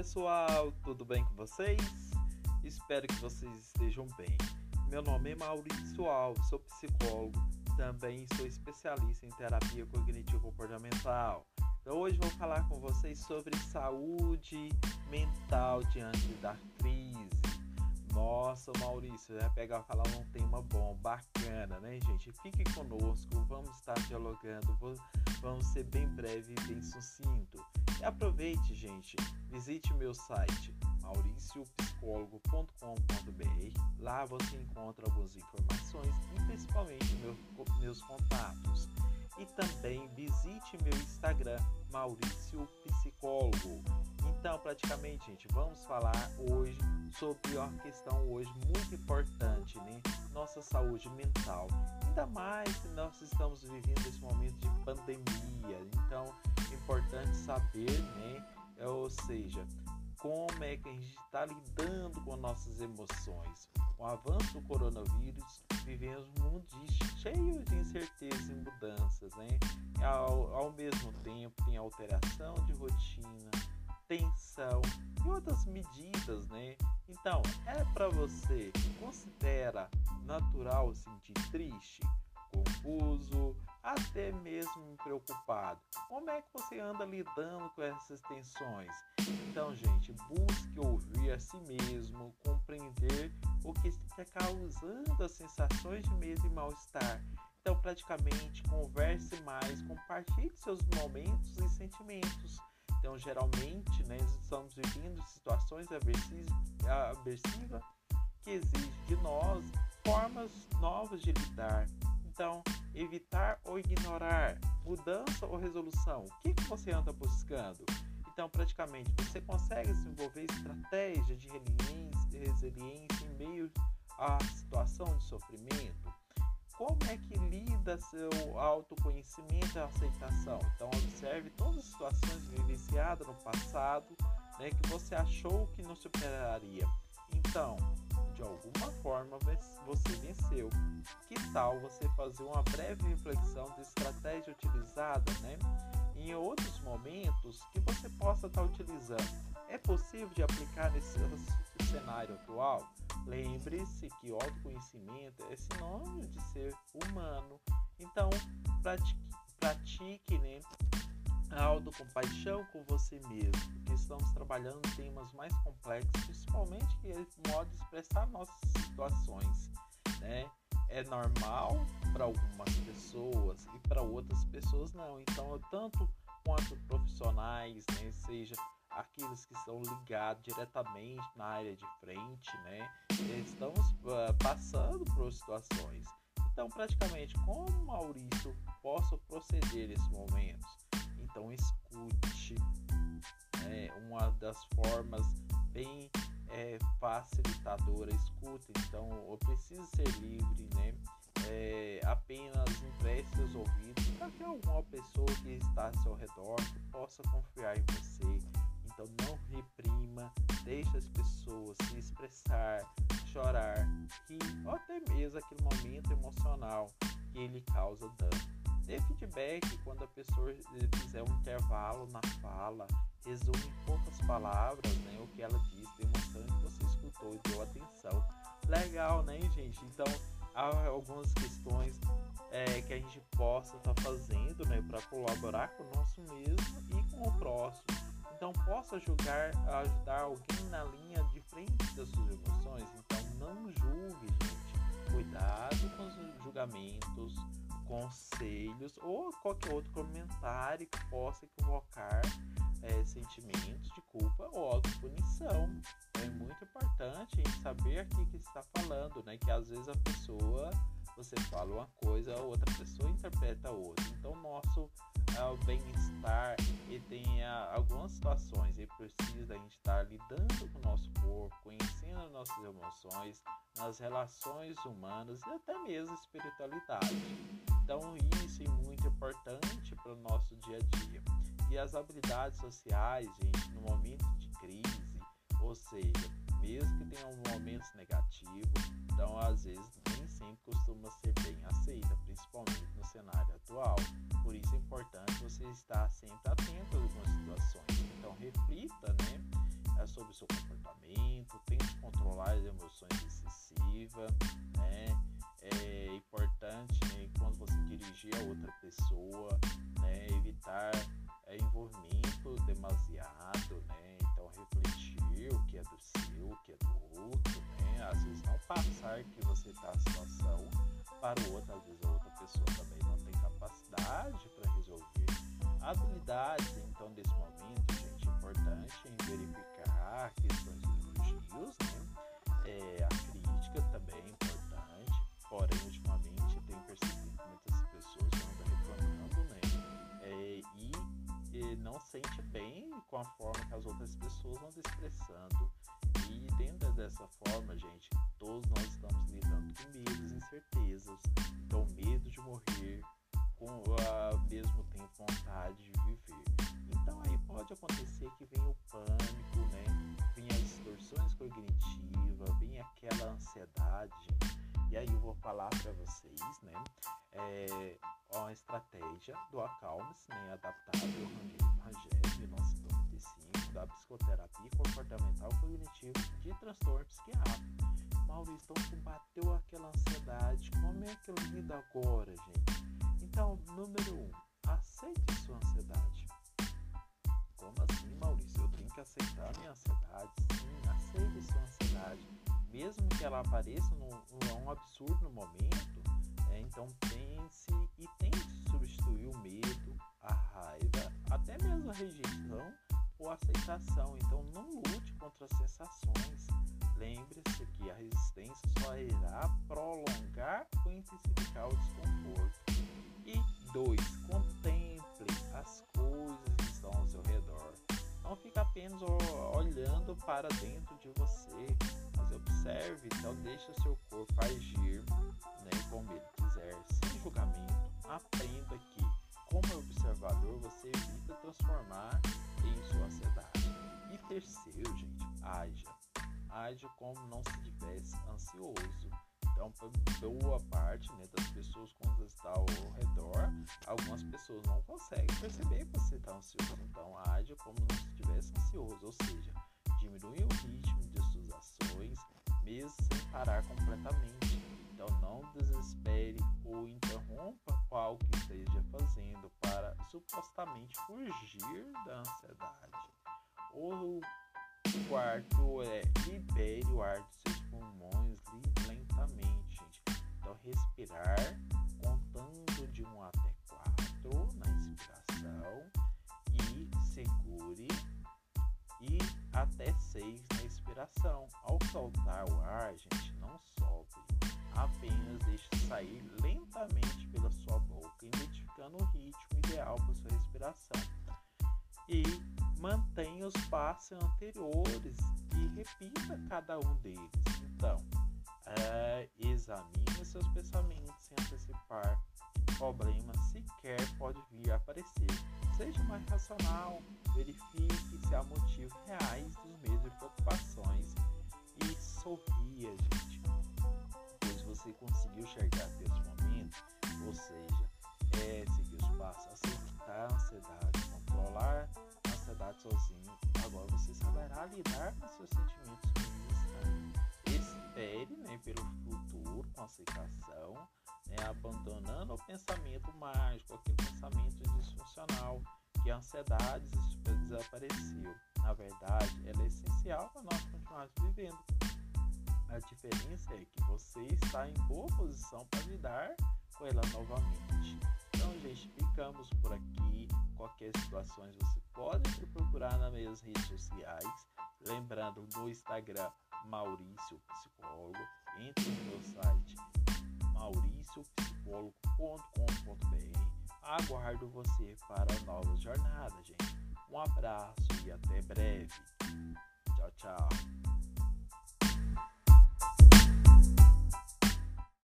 pessoal, tudo bem com vocês? Espero que vocês estejam bem. Meu nome é Maurício Alves, sou psicólogo, também sou especialista em terapia cognitivo comportamental. Então hoje vou falar com vocês sobre saúde mental diante da crise. Nossa, Maurício, vai pegar e falar um tema bom, bacana, né, gente? Fique conosco, vamos estar dialogando, vamos ser bem breve e bem sucinto. Aproveite, gente, visite meu site mauriciopsicólogo.com.br. Lá você encontra algumas informações e principalmente meu, meus contatos. E também visite meu Instagram, Maurício Psicólogo. Então, praticamente, gente, vamos falar hoje sobre uma questão hoje muito importante, né? Nossa saúde mental. Ainda mais que nós estamos vivendo esse momento de pandemia. Então, é importante saber, né? É, ou seja, como é que a gente está lidando com nossas emoções. Com o avanço do coronavírus, vivemos um mundo cheio de incertezas e mudanças, né? Ao, ao mesmo tempo, tem alteração de rotina, tensão e outras medidas, né? Então, é para você considera natural sentir triste, confuso, até mesmo preocupado. Como é que você anda lidando com essas tensões? Então, gente, busque ouvir a si mesmo, compreender o que está causando as sensações de medo e mal-estar. Então, praticamente, converse mais, compartilhe seus momentos e sentimentos então, geralmente, né, estamos vivendo situações aversivas que exigem de nós formas novas de lidar. Então, evitar ou ignorar, mudança ou resolução. O que, que você anda buscando? Então, praticamente, você consegue desenvolver estratégias de resiliência em meio à situação de sofrimento? Como é que lida seu autoconhecimento e aceitação. Então observe todas as situações vivenciadas no passado, né, que você achou que não superaria. Então, de alguma forma você venceu. Que tal você fazer uma breve reflexão da estratégia utilizada, né? Em outros momentos que você possa estar utilizando. É possível de aplicar nesse cenário atual? Lembre-se que o autoconhecimento é sinônimo de ser humano. Então, pratique, pratique né, a autocompaixão com você mesmo, porque estamos trabalhando em temas mais complexos, principalmente que é o modo de expressar nossas situações. Né? É normal para algumas pessoas e para outras pessoas não. Então, tanto quanto profissionais, né, seja aqueles que estão ligados diretamente na área de frente, né? Estamos uh, passando por situações. Então, praticamente, como Maurício posso proceder nesses momentos? Então, escute. É uma das formas bem é, facilitadora. Escute. Então, eu preciso ser livre, né? É, apenas empreste seus ouvidos para que alguma pessoa que está ao seu redor possa confiar em você então não reprima, deixe as pessoas se expressar, chorar, ou até mesmo aquele momento emocional que ele causa dano. Dê feedback quando a pessoa fizer um intervalo na fala, resume em poucas palavras né, o que ela disse, demonstrando que você escutou e deu atenção. Legal, né, gente? Então, há algumas questões é, que a gente possa estar tá fazendo né, para colaborar com o nosso mesmo e com o próximo então possa julgar, ajudar alguém na linha de frente das suas emoções. Então não julgue, gente. Cuidado com os julgamentos, conselhos ou qualquer outro comentário que possa equivocar é, sentimentos de culpa ou autopunição. É muito importante saber aqui que está falando, né? Que às vezes a pessoa, você fala uma coisa, a outra pessoa interpreta outra. Então nosso ao bem-estar e tem algumas situações e precisa a gente estar lidando com o nosso corpo, conhecendo nossas emoções, nas relações humanas e até mesmo espiritualidade. Então isso é muito importante para o nosso dia a dia. E as habilidades sociais, gente, no momento de crise, ou seja, mesmo que tenha um momentos negativos, então às vezes nem sempre costuma ser bem aceita, principalmente no cenário atual. Por isso é importante você estar sempre atento a algumas situações. Então reflita, né? sobre o seu comportamento, tente controlar as emoções excessivas, né? É importante né, quando você dirigir a outra pessoa, né, evitar é, envolvimento demasiado, né? Passar que você está a situação para o outro, às vezes a outra pessoa também não tem capacidade para resolver. Habilidades, então, desse momento, gente, importante em verificar questões de elogios, né? É, a crítica também é importante, porém, ultimamente, tenho percebido que muitas pessoas andam reclamando, né? É, e, e não sente bem com a forma que as outras pessoas andam expressando. E dentro dessa forma, gente, todos nós estamos lidando com medos incertezas. Então, medo de morrer, com ao mesmo tempo vontade de viver. Então aí pode acontecer que venha o pânico, né? Venha as distorções cognitivas, venha aquela ansiedade. E aí eu vou falar para vocês, né? É uma estratégia do Acalmes, né? Adaptável Rangel 1995 da psicoterapia comportamental cognitiva de transtorno psiquiátrico. Maurício, então combateu aquela ansiedade. Como é que eu lido agora, gente? Então, número um, aceite sua ansiedade. Como assim, Maurício? Eu tenho que aceitar minha ansiedade? Sim, aceite sua ansiedade. Mesmo que ela apareça num, num absurdo no momento, é, então pense e tente substituir o medo, a raiva, até mesmo a rejeição ou aceitação. Então não lute contra as sensações. Lembre-se que a resistência só irá prolongar ou intensificar o desconforto. E dois, contemple as coisas que estão ao seu redor. Não fique apenas olhando para dentro de você, mas observe, então deixe o seu corpo agir né, como ele quiser, sem julgamento. Aprenda que, como observador, você evita transformar em sua ansiedade. E terceiro, gente, haja. Haja como não se tivesse ansioso então, boa parte né, das pessoas quando está ao redor, algumas pessoas não conseguem perceber que você está ansioso. Então, age como se estivesse ansioso, ou seja, diminui o ritmo de suas ações, mesmo sem parar completamente. Então, não desespere ou interrompa algo que esteja fazendo para supostamente fugir da ansiedade. O quarto é libere o ar de seus pulmões lentamente. Então, respirar contando de 1 até 4 na inspiração e segure e até 6 na expiração. Ao soltar o ar, gente, não deixe sair lentamente pela sua boca, identificando o ritmo ideal para sua respiração. E mantenha os passos anteriores e repita cada um deles. Então, é, examine seus pensamentos sem antecipar problemas sequer pode vir a aparecer. Seja mais racional, verifique se há motivos reais dos medos e preocupações e sorria, gente, você conseguiu chegar até esse momento, ou seja, é seguir os passos, aceitar a ansiedade, controlar a ansiedade sozinho. Agora você saberá lidar com seus sentimentos ruins espere né, pelo futuro com aceitação, né, abandonando o pensamento mágico, aquele pensamento disfuncional, que a ansiedade desapareceu. Na verdade, ela é essencial para nós continuarmos vivendo. A diferença é que você está em boa posição para lidar com ela novamente. Então, gente, ficamos por aqui. Qualquer situação você pode me procurar nas minhas redes sociais. Lembrando, no Instagram, Maurício Psicólogo. Entre no meu site mauriciopsicólogo.com.br. Aguardo você para novas jornadas, gente. Um abraço e até breve. Tchau, tchau.